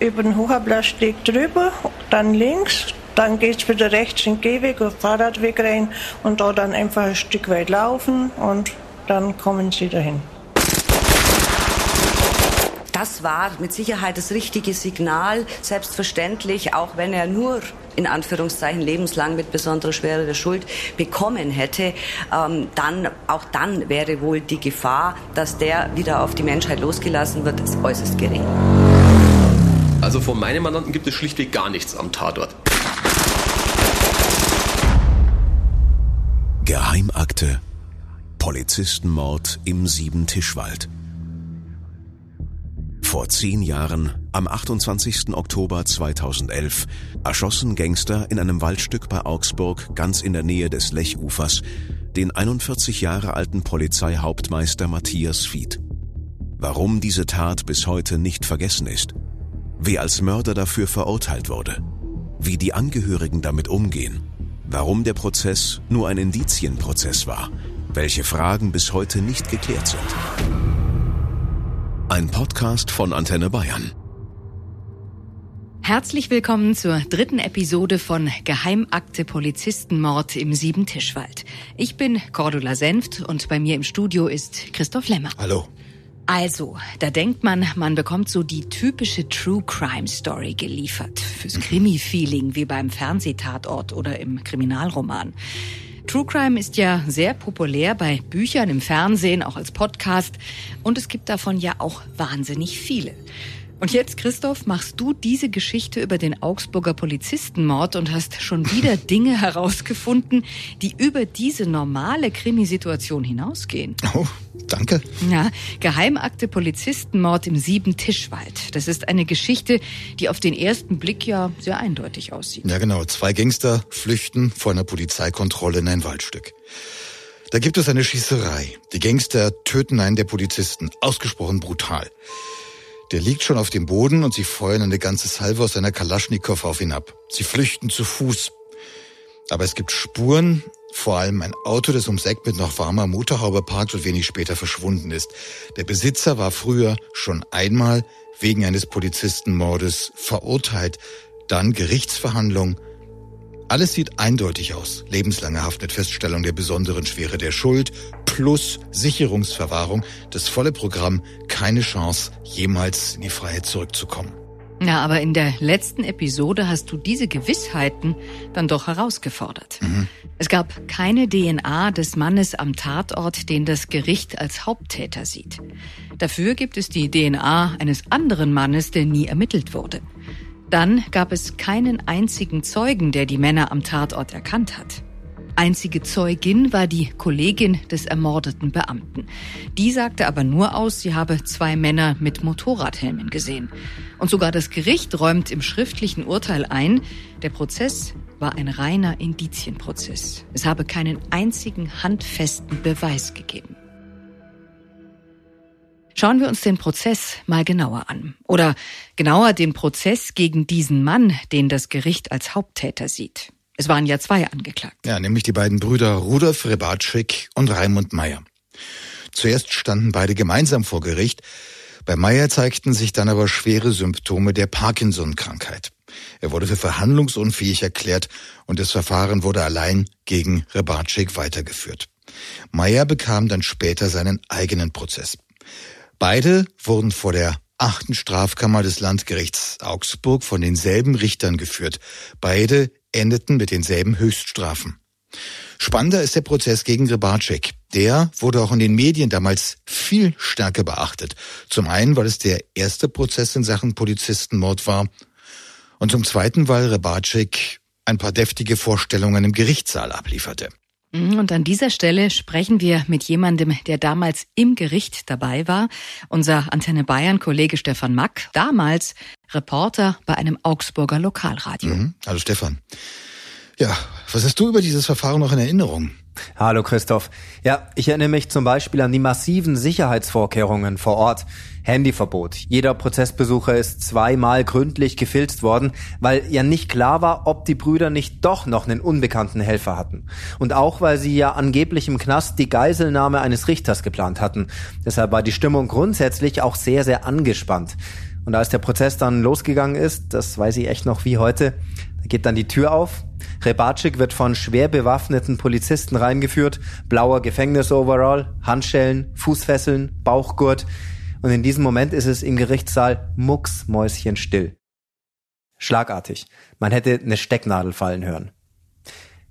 über den Hochblassteg drüber, dann links, dann geht es wieder rechts in den Gehweg den Fahrradweg rein und da dann einfach ein Stück weit laufen und dann kommen sie dahin. Das war mit Sicherheit das richtige Signal, selbstverständlich, auch wenn er nur in Anführungszeichen lebenslang mit besonderer Schwere der Schuld bekommen hätte, ähm, dann auch dann wäre wohl die Gefahr, dass der wieder auf die Menschheit losgelassen wird, äußerst gering. Also von meinem Mandanten gibt es schlichtweg gar nichts am Tatort. Geheimakte. Polizistenmord im Siebentischwald. Vor zehn Jahren, am 28. Oktober 2011, erschossen Gangster in einem Waldstück bei Augsburg ganz in der Nähe des Lechufers den 41 Jahre alten Polizeihauptmeister Matthias Fied. Warum diese Tat bis heute nicht vergessen ist, wer als Mörder dafür verurteilt wurde, wie die Angehörigen damit umgehen, warum der Prozess nur ein Indizienprozess war, welche Fragen bis heute nicht geklärt sind. Ein Podcast von Antenne Bayern. Herzlich willkommen zur dritten Episode von Geheimakte Polizistenmord im Siebentischwald. Ich bin Cordula Senft und bei mir im Studio ist Christoph Lemmer. Hallo. Also, da denkt man, man bekommt so die typische True Crime Story geliefert. Fürs Krimi-Feeling wie beim Fernsehtatort oder im Kriminalroman. True Crime ist ja sehr populär bei Büchern, im Fernsehen, auch als Podcast. Und es gibt davon ja auch wahnsinnig viele. Und jetzt, Christoph, machst du diese Geschichte über den Augsburger Polizistenmord und hast schon wieder Dinge herausgefunden, die über diese normale Krimisituation hinausgehen. Oh, danke. Ja, Geheimakte Polizistenmord im Siebentischwald. Das ist eine Geschichte, die auf den ersten Blick ja sehr eindeutig aussieht. Ja, genau. Zwei Gangster flüchten vor einer Polizeikontrolle in ein Waldstück. Da gibt es eine Schießerei. Die Gangster töten einen der Polizisten. Ausgesprochen brutal. Der liegt schon auf dem Boden und sie feuern eine ganze Salve aus einer Kalaschnikow auf ihn ab. Sie flüchten zu Fuß. Aber es gibt Spuren, vor allem ein Auto, das ums Eck mit noch warmer Motorhaube parkt und wenig später verschwunden ist. Der Besitzer war früher schon einmal wegen eines Polizistenmordes verurteilt. Dann Gerichtsverhandlung. Alles sieht eindeutig aus. Lebenslange Haft mit Feststellung der besonderen Schwere der Schuld plus Sicherungsverwahrung. Das volle Programm. Keine Chance, jemals in die Freiheit zurückzukommen. Na, aber in der letzten Episode hast du diese Gewissheiten dann doch herausgefordert. Mhm. Es gab keine DNA des Mannes am Tatort, den das Gericht als Haupttäter sieht. Dafür gibt es die DNA eines anderen Mannes, der nie ermittelt wurde. Dann gab es keinen einzigen Zeugen, der die Männer am Tatort erkannt hat. Einzige Zeugin war die Kollegin des ermordeten Beamten. Die sagte aber nur aus, sie habe zwei Männer mit Motorradhelmen gesehen. Und sogar das Gericht räumt im schriftlichen Urteil ein, der Prozess war ein reiner Indizienprozess. Es habe keinen einzigen handfesten Beweis gegeben. Schauen wir uns den Prozess mal genauer an. Oder genauer den Prozess gegen diesen Mann, den das Gericht als Haupttäter sieht. Es waren ja zwei angeklagt. Ja, nämlich die beiden Brüder Rudolf Rebatschik und Raimund Meyer. Zuerst standen beide gemeinsam vor Gericht. Bei Meyer zeigten sich dann aber schwere Symptome der Parkinson-Krankheit. Er wurde für verhandlungsunfähig erklärt und das Verfahren wurde allein gegen Rebatschik weitergeführt. Meyer bekam dann später seinen eigenen Prozess. Beide wurden vor der achten Strafkammer des Landgerichts Augsburg von denselben Richtern geführt. Beide endeten mit denselben Höchststrafen. Spannender ist der Prozess gegen Rebarczyk. Der wurde auch in den Medien damals viel stärker beachtet. Zum einen, weil es der erste Prozess in Sachen Polizistenmord war und zum zweiten, weil Rebarczyk ein paar deftige Vorstellungen im Gerichtssaal ablieferte. Mhm, und an dieser Stelle sprechen wir mit jemandem, der damals im Gericht dabei war. Unser Antenne Bayern Kollege Stefan Mack, damals Reporter bei einem Augsburger Lokalradio. Mhm. Hallo Stefan. Ja, was hast du über dieses Verfahren noch in Erinnerung? Hallo Christoph. Ja, ich erinnere mich zum Beispiel an die massiven Sicherheitsvorkehrungen vor Ort. Handyverbot. Jeder Prozessbesucher ist zweimal gründlich gefilzt worden, weil ja nicht klar war, ob die Brüder nicht doch noch einen unbekannten Helfer hatten. Und auch, weil sie ja angeblich im Knast die Geiselnahme eines Richters geplant hatten. Deshalb war die Stimmung grundsätzlich auch sehr, sehr angespannt. Und als der Prozess dann losgegangen ist, das weiß ich echt noch wie heute, da geht dann die Tür auf. Rebatschik wird von schwer bewaffneten Polizisten reingeführt. Blauer Gefängnisoverall, Handschellen, Fußfesseln, Bauchgurt. Und in diesem Moment ist es im Gerichtssaal mucksmäuschenstill. Schlagartig. Man hätte eine Stecknadel fallen hören.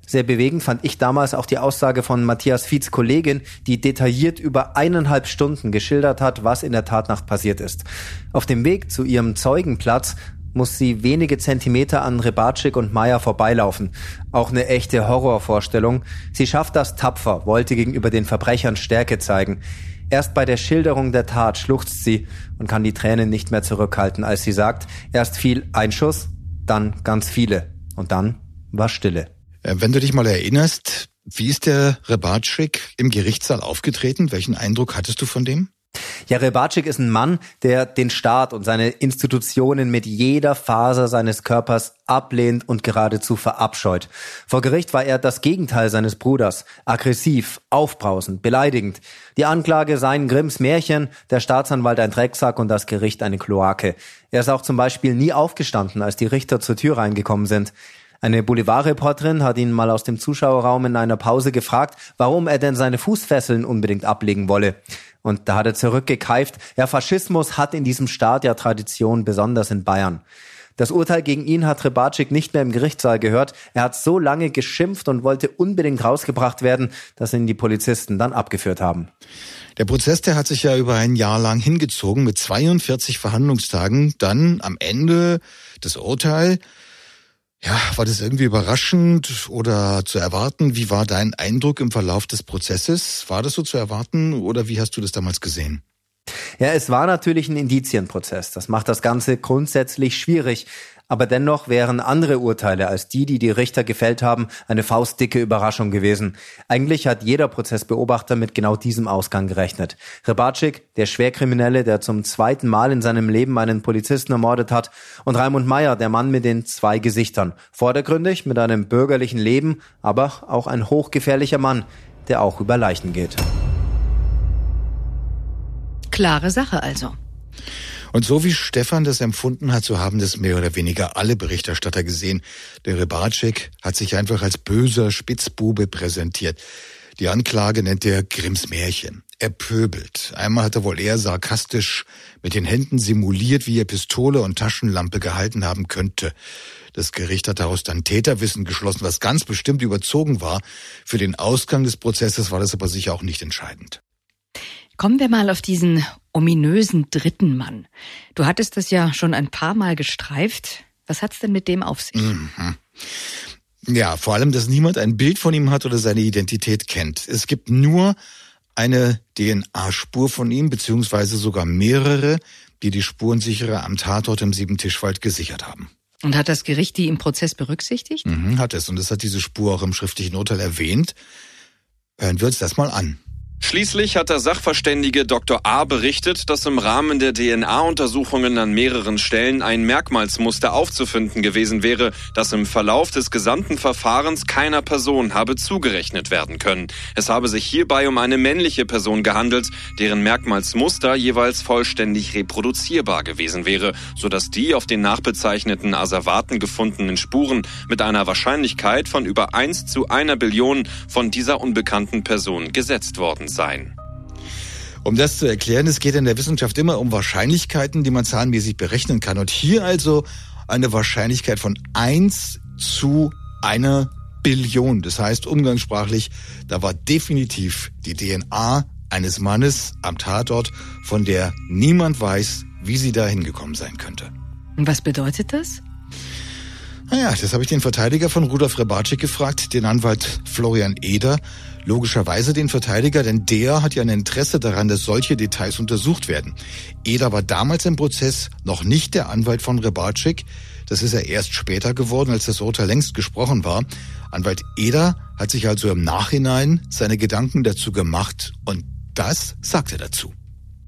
Sehr bewegend fand ich damals auch die Aussage von Matthias Fietz Kollegin, die detailliert über eineinhalb Stunden geschildert hat, was in der Tatnacht passiert ist. Auf dem Weg zu ihrem Zeugenplatz muss sie wenige Zentimeter an Rebatschik und Meier vorbeilaufen. Auch eine echte Horrorvorstellung. Sie schafft das tapfer, wollte gegenüber den Verbrechern Stärke zeigen. Erst bei der Schilderung der Tat schluchzt sie und kann die Tränen nicht mehr zurückhalten, als sie sagt, erst fiel ein Schuss, dann ganz viele und dann war Stille. Äh, wenn du dich mal erinnerst, wie ist der Rebatschik im Gerichtssaal aufgetreten? Welchen Eindruck hattest du von dem? Ja, Rebatschik ist ein Mann, der den Staat und seine Institutionen mit jeder Faser seines Körpers ablehnt und geradezu verabscheut. Vor Gericht war er das Gegenteil seines Bruders. Aggressiv, aufbrausend, beleidigend. Die Anklage seien Grimms Märchen, der Staatsanwalt ein Drecksack und das Gericht eine Kloake. Er ist auch zum Beispiel nie aufgestanden, als die Richter zur Tür reingekommen sind. Eine Boulevardreporterin hat ihn mal aus dem Zuschauerraum in einer Pause gefragt, warum er denn seine Fußfesseln unbedingt ablegen wolle. Und da hat er zurückgekeift, ja, Faschismus hat in diesem Staat ja Tradition, besonders in Bayern. Das Urteil gegen ihn hat Rebatschik nicht mehr im Gerichtssaal gehört. Er hat so lange geschimpft und wollte unbedingt rausgebracht werden, dass ihn die Polizisten dann abgeführt haben. Der Prozess, der hat sich ja über ein Jahr lang hingezogen mit 42 Verhandlungstagen. Dann am Ende das Urteil. Ja, war das irgendwie überraschend oder zu erwarten? Wie war dein Eindruck im Verlauf des Prozesses? War das so zu erwarten oder wie hast du das damals gesehen? Ja, es war natürlich ein Indizienprozess. Das macht das Ganze grundsätzlich schwierig. Aber dennoch wären andere Urteile als die, die die Richter gefällt haben, eine faustdicke Überraschung gewesen. Eigentlich hat jeder Prozessbeobachter mit genau diesem Ausgang gerechnet. Rebatschik, der Schwerkriminelle, der zum zweiten Mal in seinem Leben einen Polizisten ermordet hat, und Raimund Meyer, der Mann mit den zwei Gesichtern. Vordergründig mit einem bürgerlichen Leben, aber auch ein hochgefährlicher Mann, der auch über Leichen geht. Klare Sache also. Und so wie Stefan das empfunden hat, so haben das mehr oder weniger alle Berichterstatter gesehen. Der Rebatschek hat sich einfach als böser Spitzbube präsentiert. Die Anklage nennt er Grimms Märchen. Er pöbelt. Einmal hat er wohl eher sarkastisch mit den Händen simuliert, wie er Pistole und Taschenlampe gehalten haben könnte. Das Gericht hat daraus dann Täterwissen geschlossen, was ganz bestimmt überzogen war. Für den Ausgang des Prozesses war das aber sicher auch nicht entscheidend. Kommen wir mal auf diesen ominösen dritten Mann. Du hattest das ja schon ein paar Mal gestreift. Was hat's denn mit dem auf sich? Mhm. Ja, vor allem, dass niemand ein Bild von ihm hat oder seine Identität kennt. Es gibt nur eine DNA-Spur von ihm, beziehungsweise sogar mehrere, die die Spurensicherer am Tatort im Siebentischwald gesichert haben. Und hat das Gericht die im Prozess berücksichtigt? Mhm, hat es. Und es hat diese Spur auch im schriftlichen Urteil erwähnt. Hören wir uns das mal an. Schließlich hat der Sachverständige Dr. A. berichtet, dass im Rahmen der DNA-Untersuchungen an mehreren Stellen ein Merkmalsmuster aufzufinden gewesen wäre, das im Verlauf des gesamten Verfahrens keiner Person habe zugerechnet werden können. Es habe sich hierbei um eine männliche Person gehandelt, deren Merkmalsmuster jeweils vollständig reproduzierbar gewesen wäre, sodass die auf den nachbezeichneten Asservaten gefundenen Spuren mit einer Wahrscheinlichkeit von über 1 zu einer Billion von dieser unbekannten Person gesetzt worden sein. Um das zu erklären, es geht in der Wissenschaft immer um Wahrscheinlichkeiten, die man zahlenmäßig berechnen kann. Und hier also eine Wahrscheinlichkeit von 1 zu einer Billion. Das heißt umgangssprachlich, da war definitiv die DNA eines Mannes am Tatort, von der niemand weiß, wie sie da hingekommen sein könnte. Und was bedeutet das? Naja, das habe ich den Verteidiger von Rudolf Rebatschik gefragt, den Anwalt Florian Eder. Logischerweise den Verteidiger, denn der hat ja ein Interesse daran, dass solche Details untersucht werden. Eder war damals im Prozess noch nicht der Anwalt von Rebatschik. Das ist er erst später geworden, als das Urteil längst gesprochen war. Anwalt Eder hat sich also im Nachhinein seine Gedanken dazu gemacht und das sagt er dazu.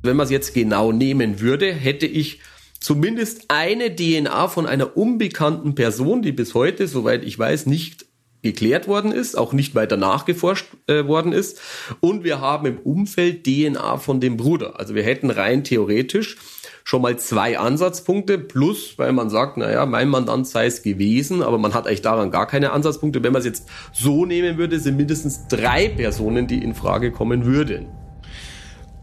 Wenn man es jetzt genau nehmen würde, hätte ich zumindest eine DNA von einer unbekannten Person, die bis heute, soweit ich weiß, nicht geklärt worden ist, auch nicht weiter nachgeforscht äh, worden ist. Und wir haben im Umfeld DNA von dem Bruder. Also wir hätten rein theoretisch schon mal zwei Ansatzpunkte plus, weil man sagt, naja, mein Mandant sei es gewesen, aber man hat eigentlich daran gar keine Ansatzpunkte. Wenn man es jetzt so nehmen würde, sind mindestens drei Personen, die in Frage kommen würden.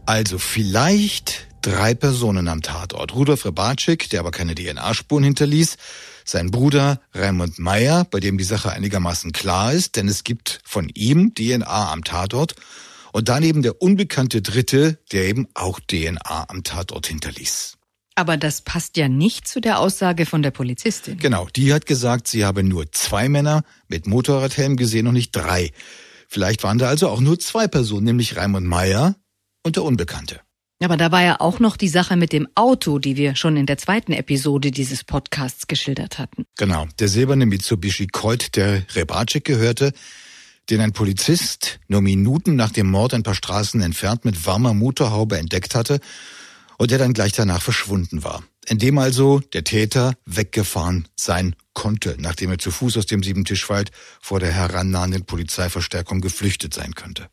Also vielleicht drei Personen am Tatort. Rudolf Rebatschik, der aber keine DNA-Spuren hinterließ, sein Bruder Raimund Meyer, bei dem die Sache einigermaßen klar ist, denn es gibt von ihm DNA am Tatort und daneben der unbekannte Dritte, der eben auch DNA am Tatort hinterließ. Aber das passt ja nicht zu der Aussage von der Polizistin. Genau, die hat gesagt, sie habe nur zwei Männer mit Motorradhelm gesehen und nicht drei. Vielleicht waren da also auch nur zwei Personen, nämlich Raimund Meyer und der Unbekannte. Aber da war ja auch noch die Sache mit dem Auto, die wir schon in der zweiten Episode dieses Podcasts geschildert hatten. Genau, der silberne Mitsubishi Colt, der Rebacik gehörte, den ein Polizist nur Minuten nach dem Mord ein paar Straßen entfernt mit warmer Motorhaube entdeckt hatte und der dann gleich danach verschwunden war. In dem also der Täter weggefahren sein konnte, nachdem er zu Fuß aus dem Siebentischwald vor der herannahenden Polizeiverstärkung geflüchtet sein könnte.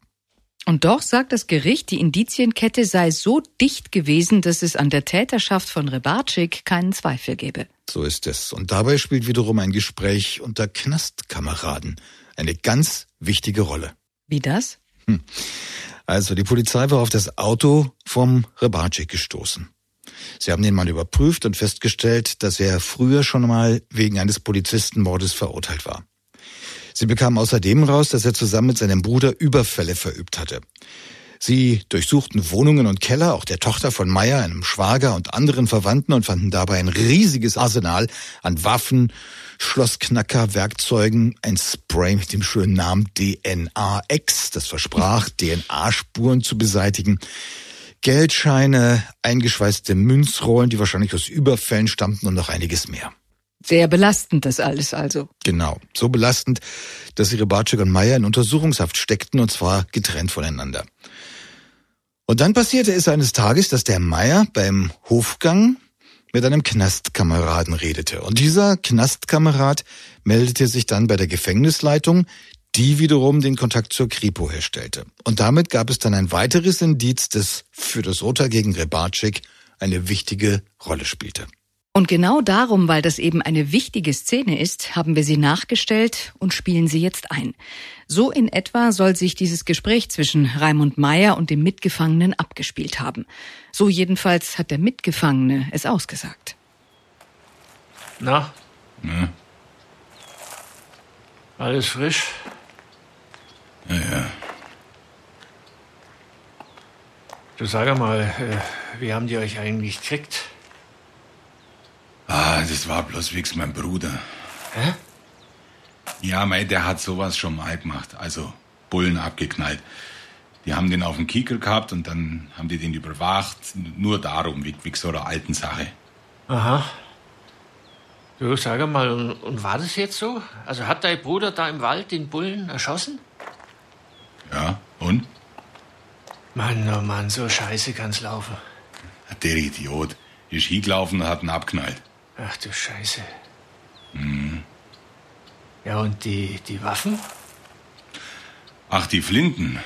Und doch sagt das Gericht, die Indizienkette sei so dicht gewesen, dass es an der Täterschaft von Rebatschik keinen Zweifel gebe. So ist es. Und dabei spielt wiederum ein Gespräch unter Knastkameraden eine ganz wichtige Rolle. Wie das? Hm. Also die Polizei war auf das Auto vom Rebatschik gestoßen. Sie haben den Mann überprüft und festgestellt, dass er früher schon mal wegen eines Polizistenmordes verurteilt war. Sie bekamen außerdem raus, dass er zusammen mit seinem Bruder Überfälle verübt hatte. Sie durchsuchten Wohnungen und Keller, auch der Tochter von Meyer, einem Schwager und anderen Verwandten und fanden dabei ein riesiges Arsenal an Waffen, Schlossknacker, Werkzeugen, ein Spray mit dem schönen Namen DNA-X, das versprach, DNA-Spuren zu beseitigen, Geldscheine, eingeschweißte Münzrollen, die wahrscheinlich aus Überfällen stammten und noch einiges mehr. Sehr belastend das alles also. Genau, so belastend, dass ihre Bartschek und Meier in Untersuchungshaft steckten und zwar getrennt voneinander. Und dann passierte es eines Tages, dass der Meier beim Hofgang mit einem Knastkameraden redete. Und dieser Knastkamerad meldete sich dann bei der Gefängnisleitung, die wiederum den Kontakt zur Kripo herstellte. Und damit gab es dann ein weiteres Indiz, das für das Urteil gegen Rebatschik eine wichtige Rolle spielte. Und genau darum, weil das eben eine wichtige Szene ist, haben wir sie nachgestellt und spielen sie jetzt ein. So in etwa soll sich dieses Gespräch zwischen Raimund Meyer und dem Mitgefangenen abgespielt haben. So jedenfalls hat der Mitgefangene es ausgesagt. Na? Ja. Alles frisch? Ja, ja. Du sag mal, äh, wie haben die euch eigentlich gekriegt? Ah, das war bloß wegen meinem Bruder. Hä? Ja, mei, der hat sowas schon mal gemacht. Also Bullen abgeknallt. Die haben den auf dem Kieker gehabt und dann haben die den überwacht. Nur darum, wie, wie so einer alten Sache. Aha. Du, sag mal, und, und war das jetzt so? Also hat dein Bruder da im Wald den Bullen erschossen? Ja, und? Mann, oh Mann, so scheiße kann's laufen. Der Idiot ist hingelaufen und hat ihn abknallt. Ach du Scheiße. Mhm. Ja, und die, die Waffen? Ach, die Flinten.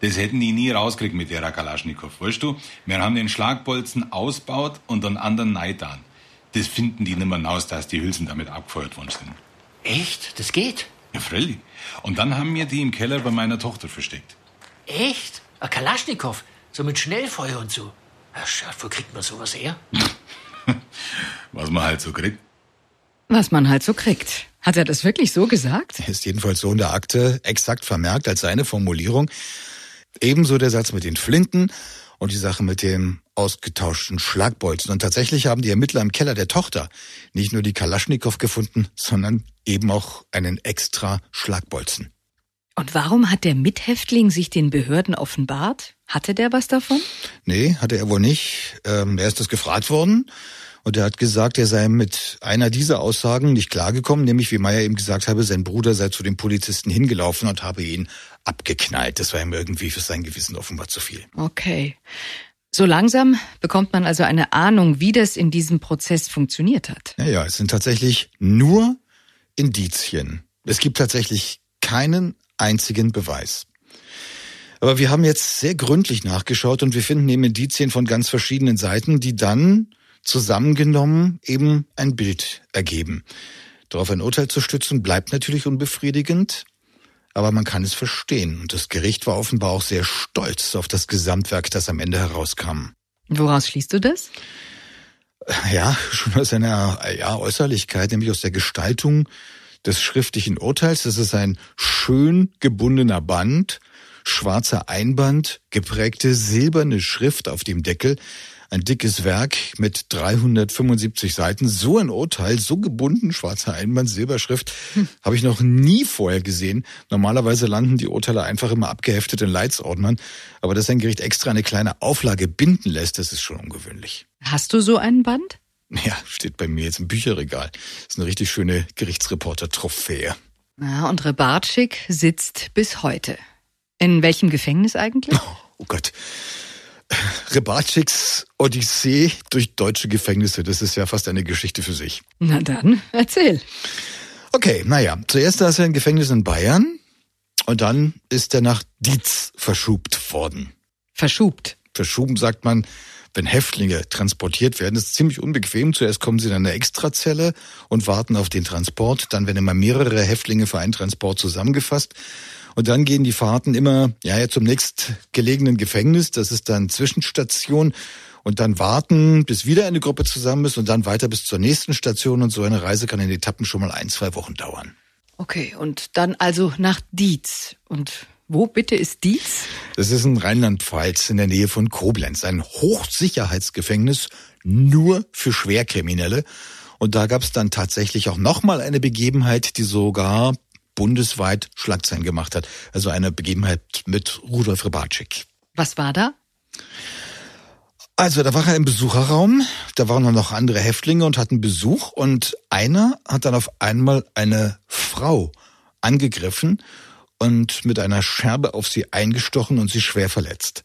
Das hätten die nie rausgekriegt mit der Kalaschnikow, weißt du? Wir haben den Schlagbolzen ausbaut und einen anderen Neidan. Das finden die nimmer raus, dass die Hülsen damit abgefeuert worden sind. Echt? Das geht? Ja, freilich. Und dann haben wir die im Keller bei meiner Tochter versteckt. Echt? Ein Kalaschnikow? So mit Schnellfeuer und so? Ach, wo kriegt man sowas her? Was man halt so kriegt. Was man halt so kriegt. Hat er das wirklich so gesagt? Ist jedenfalls so in der Akte exakt vermerkt als seine Formulierung. Ebenso der Satz mit den Flinten und die Sache mit dem ausgetauschten Schlagbolzen. Und tatsächlich haben die Ermittler im Keller der Tochter nicht nur die Kalaschnikow gefunden, sondern eben auch einen extra Schlagbolzen. Und warum hat der Mithäftling sich den Behörden offenbart? Hatte der was davon? Nee, hatte er wohl nicht. Ähm, er ist das gefragt worden und er hat gesagt, er sei mit einer dieser Aussagen nicht klargekommen, nämlich wie Meyer ihm gesagt habe, sein Bruder sei zu den Polizisten hingelaufen und habe ihn abgeknallt. Das war ihm irgendwie für sein Gewissen offenbar zu viel. Okay. So langsam bekommt man also eine Ahnung, wie das in diesem Prozess funktioniert hat. Ja, ja, es sind tatsächlich nur Indizien. Es gibt tatsächlich keinen einzigen Beweis. Aber wir haben jetzt sehr gründlich nachgeschaut und wir finden eben Indizien von ganz verschiedenen Seiten, die dann zusammengenommen eben ein Bild ergeben. Darauf ein Urteil zu stützen, bleibt natürlich unbefriedigend, aber man kann es verstehen. Und das Gericht war offenbar auch sehr stolz auf das Gesamtwerk, das am Ende herauskam. Woraus schließt du das? Ja, schon aus einer ja, Äußerlichkeit, nämlich aus der Gestaltung des schriftlichen Urteils. Das ist ein schön gebundener Band, schwarzer Einband, geprägte silberne Schrift auf dem Deckel, ein dickes Werk mit 375 Seiten. So ein Urteil, so gebunden, schwarzer Einband, Silberschrift, hm. habe ich noch nie vorher gesehen. Normalerweise landen die Urteile einfach immer abgeheftet in Leitsordnern. Aber dass ein Gericht extra eine kleine Auflage binden lässt, das ist schon ungewöhnlich. Hast du so einen Band? Ja, steht bei mir jetzt im Bücherregal. Das ist eine richtig schöne Gerichtsreporter-Trophäe. Ja, und Rebartschik sitzt bis heute. In welchem Gefängnis eigentlich? Oh, oh Gott. Rebartschiks Odyssee durch deutsche Gefängnisse, das ist ja fast eine Geschichte für sich. Na dann, erzähl. Okay, naja, zuerst ist er ein Gefängnis in Bayern und dann ist er nach Dietz verschubt worden. Verschubt? Verschuben sagt man, wenn Häftlinge transportiert werden, ist ziemlich unbequem. Zuerst kommen sie in eine Extrazelle und warten auf den Transport. Dann werden immer mehrere Häftlinge für einen Transport zusammengefasst. Und dann gehen die Fahrten immer ja zum nächstgelegenen Gefängnis. Das ist dann Zwischenstation. Und dann warten, bis wieder eine Gruppe zusammen ist und dann weiter bis zur nächsten Station. Und so eine Reise kann in Etappen schon mal ein, zwei Wochen dauern. Okay, und dann also nach Dietz. Und wo bitte ist dies? Das ist in Rheinland-Pfalz in der Nähe von Koblenz. Ein Hochsicherheitsgefängnis nur für Schwerkriminelle. Und da gab es dann tatsächlich auch nochmal eine Begebenheit, die sogar bundesweit Schlagzeilen gemacht hat. Also eine Begebenheit mit Rudolf Rybatschik. Was war da? Also, da war er im Besucherraum, da waren noch andere Häftlinge und hatten Besuch und einer hat dann auf einmal eine Frau angegriffen und mit einer Scherbe auf sie eingestochen und sie schwer verletzt.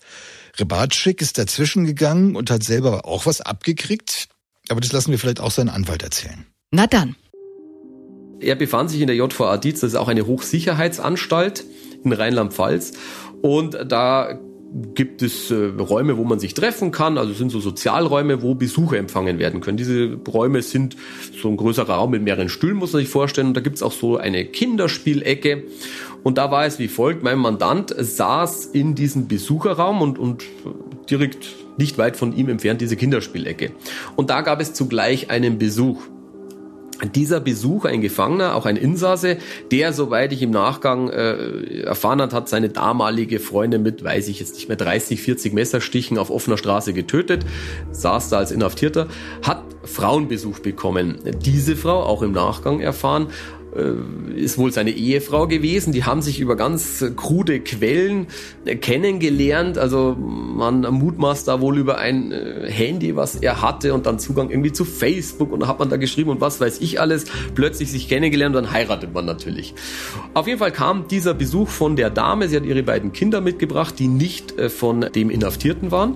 Rebatschik ist dazwischen gegangen und hat selber auch was abgekriegt, aber das lassen wir vielleicht auch seinen Anwalt erzählen. Na dann. Er befand sich in der JVA Dietz, das ist auch eine Hochsicherheitsanstalt in Rheinland-Pfalz. Und da gibt es äh, Räume, wo man sich treffen kann, also sind so Sozialräume, wo Besucher empfangen werden können. Diese Räume sind so ein größerer Raum mit mehreren Stühlen, muss man sich vorstellen. Und da gibt es auch so eine Kinderspielecke. Und da war es wie folgt, mein Mandant saß in diesem Besucherraum und, und direkt nicht weit von ihm entfernt diese Kinderspielecke. Und da gab es zugleich einen Besuch dieser Besuch, ein Gefangener, auch ein Insasse, der, soweit ich im Nachgang äh, erfahren hat, hat seine damalige Freundin mit, weiß ich jetzt nicht mehr, 30, 40 Messerstichen auf offener Straße getötet, saß da als Inhaftierter, hat Frauenbesuch bekommen. Diese Frau, auch im Nachgang erfahren, ist wohl seine Ehefrau gewesen. Die haben sich über ganz krude Quellen äh, kennengelernt. Also man mutmaßt da wohl über ein äh, Handy, was er hatte und dann Zugang irgendwie zu Facebook und da hat man da geschrieben und was weiß ich alles. Plötzlich sich kennengelernt und dann heiratet man natürlich. Auf jeden Fall kam dieser Besuch von der Dame. Sie hat ihre beiden Kinder mitgebracht, die nicht von dem Inhaftierten waren.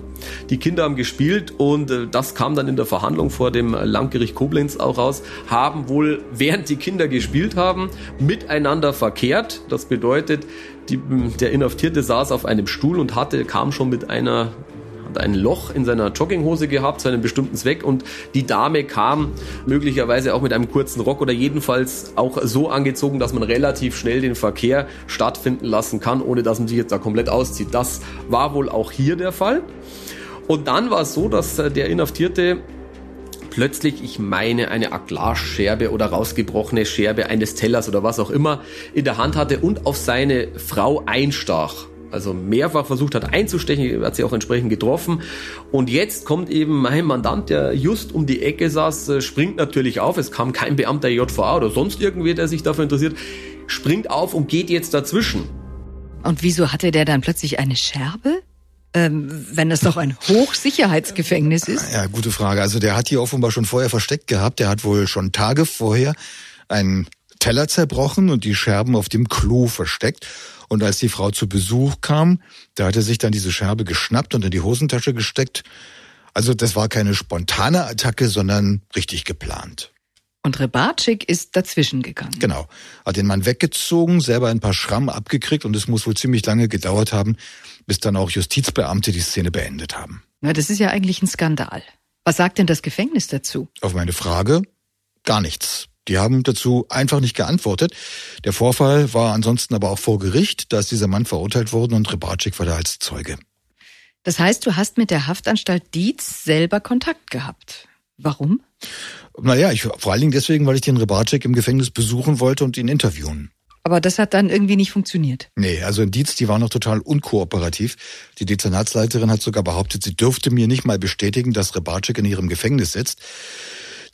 Die Kinder haben gespielt und das kam dann in der Verhandlung vor dem Landgericht Koblenz auch raus, haben wohl während die Kinder gespielt gespielt haben, miteinander verkehrt. Das bedeutet, die, der Inhaftierte saß auf einem Stuhl und hatte, kam schon mit einer hat ein Loch in seiner Jogginghose gehabt zu einem bestimmten Zweck und die Dame kam möglicherweise auch mit einem kurzen Rock oder jedenfalls auch so angezogen, dass man relativ schnell den Verkehr stattfinden lassen kann, ohne dass man sich jetzt da komplett auszieht. Das war wohl auch hier der Fall. Und dann war es so, dass der Inhaftierte plötzlich, ich meine, eine Glasscherbe oder rausgebrochene Scherbe eines Tellers oder was auch immer in der Hand hatte und auf seine Frau einstach. Also mehrfach versucht hat einzustechen, hat sie auch entsprechend getroffen. Und jetzt kommt eben mein Mandant, der just um die Ecke saß, äh, springt natürlich auf. Es kam kein Beamter JVA oder sonst irgendwer, der sich dafür interessiert, springt auf und geht jetzt dazwischen. Und wieso hatte der dann plötzlich eine Scherbe? Ähm, wenn es doch ein Hochsicherheitsgefängnis ist? Ja, gute Frage. Also der hat die offenbar schon vorher versteckt gehabt. Der hat wohl schon Tage vorher einen Teller zerbrochen und die Scherben auf dem Klo versteckt. Und als die Frau zu Besuch kam, da hat er sich dann diese Scherbe geschnappt und in die Hosentasche gesteckt. Also das war keine spontane Attacke, sondern richtig geplant. Und Rebatschik ist dazwischen gegangen. Genau. Hat den Mann weggezogen, selber ein paar Schramm abgekriegt und es muss wohl ziemlich lange gedauert haben, bis dann auch Justizbeamte die Szene beendet haben. Na, das ist ja eigentlich ein Skandal. Was sagt denn das Gefängnis dazu? Auf meine Frage gar nichts. Die haben dazu einfach nicht geantwortet. Der Vorfall war ansonsten aber auch vor Gericht. Da ist dieser Mann verurteilt worden und Rebatschik war da als Zeuge. Das heißt, du hast mit der Haftanstalt Dietz selber Kontakt gehabt. Warum? Naja, ich, vor allen Dingen deswegen, weil ich den Rebatschik im Gefängnis besuchen wollte und ihn interviewen. Aber das hat dann irgendwie nicht funktioniert. Nee, also in Dietz, die war noch total unkooperativ. Die Dezernatsleiterin hat sogar behauptet, sie dürfte mir nicht mal bestätigen, dass Rebatschik in ihrem Gefängnis sitzt.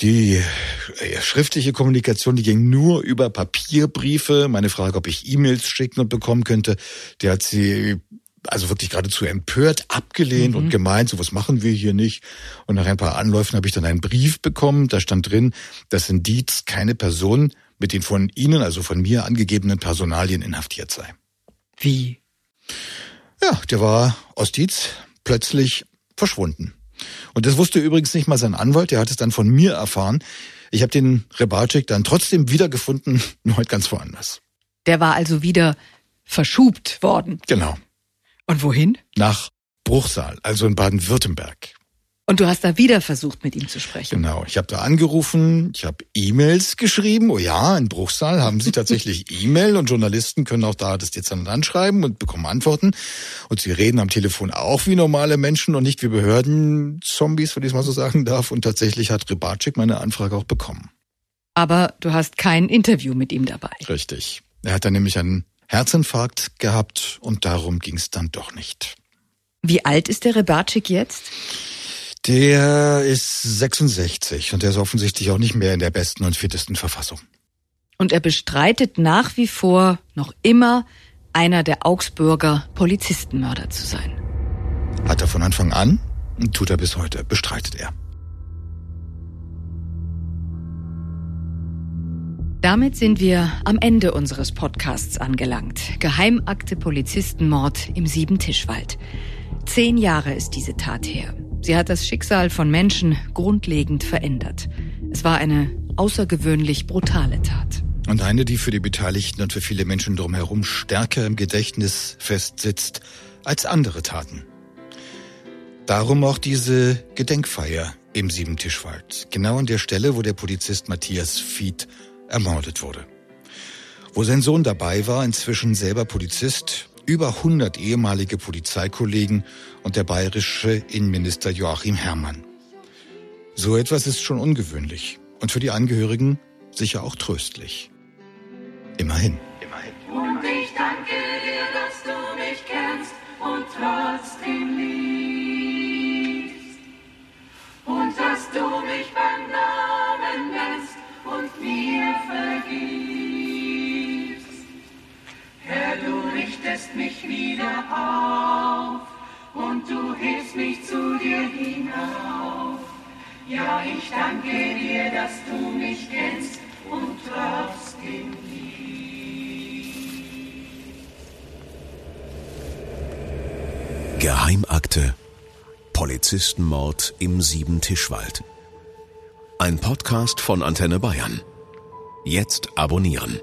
Die äh, schriftliche Kommunikation, die ging nur über Papierbriefe. Meine Frage, ob ich E-Mails schicken und bekommen könnte, die hat sie also wirklich geradezu empört abgelehnt mhm. und gemeint, so was machen wir hier nicht. Und nach ein paar Anläufen habe ich dann einen Brief bekommen, da stand drin, dass in Dietz keine Person mit den von Ihnen, also von mir angegebenen Personalien inhaftiert sei. Wie? Ja, der war aus Dietz plötzlich verschwunden. Und das wusste übrigens nicht mal sein Anwalt, der hat es dann von mir erfahren. Ich habe den Rebarczyk dann trotzdem wiedergefunden, nur halt ganz woanders. Der war also wieder verschubt worden. Genau. Und wohin? Nach Bruchsal, also in Baden-Württemberg. Und du hast da wieder versucht, mit ihm zu sprechen. Genau. Ich habe da angerufen, ich habe E-Mails geschrieben. Oh ja, in Bruchsal haben sie tatsächlich E-Mail und Journalisten können auch da das Dezernat anschreiben und bekommen Antworten. Und sie reden am Telefon auch wie normale Menschen und nicht wie Behörden-Zombies, wenn ich es mal so sagen darf. Und tatsächlich hat Rybatschik meine Anfrage auch bekommen. Aber du hast kein Interview mit ihm dabei. Richtig. Er hat dann nämlich einen Herzinfarkt gehabt und darum ging es dann doch nicht. Wie alt ist der Rybatschik jetzt? Der ist 66 und der ist offensichtlich auch nicht mehr in der besten und fittesten Verfassung. Und er bestreitet nach wie vor noch immer, einer der Augsburger Polizistenmörder zu sein. Hat er von Anfang an und tut er bis heute, bestreitet er. Damit sind wir am Ende unseres Podcasts angelangt. Geheimakte Polizistenmord im Siebentischwald. Zehn Jahre ist diese Tat her. Sie hat das Schicksal von Menschen grundlegend verändert. Es war eine außergewöhnlich brutale Tat. Und eine, die für die Beteiligten und für viele Menschen drumherum stärker im Gedächtnis festsitzt als andere Taten. Darum auch diese Gedenkfeier im Siebentischwald. Genau an der Stelle, wo der Polizist Matthias Fied ermordet wurde. Wo sein Sohn dabei war, inzwischen selber Polizist, über 100 ehemalige Polizeikollegen und der bayerische Innenminister Joachim Herrmann. So etwas ist schon ungewöhnlich und für die Angehörigen sicher auch tröstlich. Immerhin. Immerhin. Und ich danke dir, dass du mich kennst und trotzdem liebst. Und dass du mich Ich danke dir, dass du mich kennst und trotzdem Geheimakte Polizistenmord im Siebentischwald. Ein Podcast von Antenne Bayern. Jetzt abonnieren.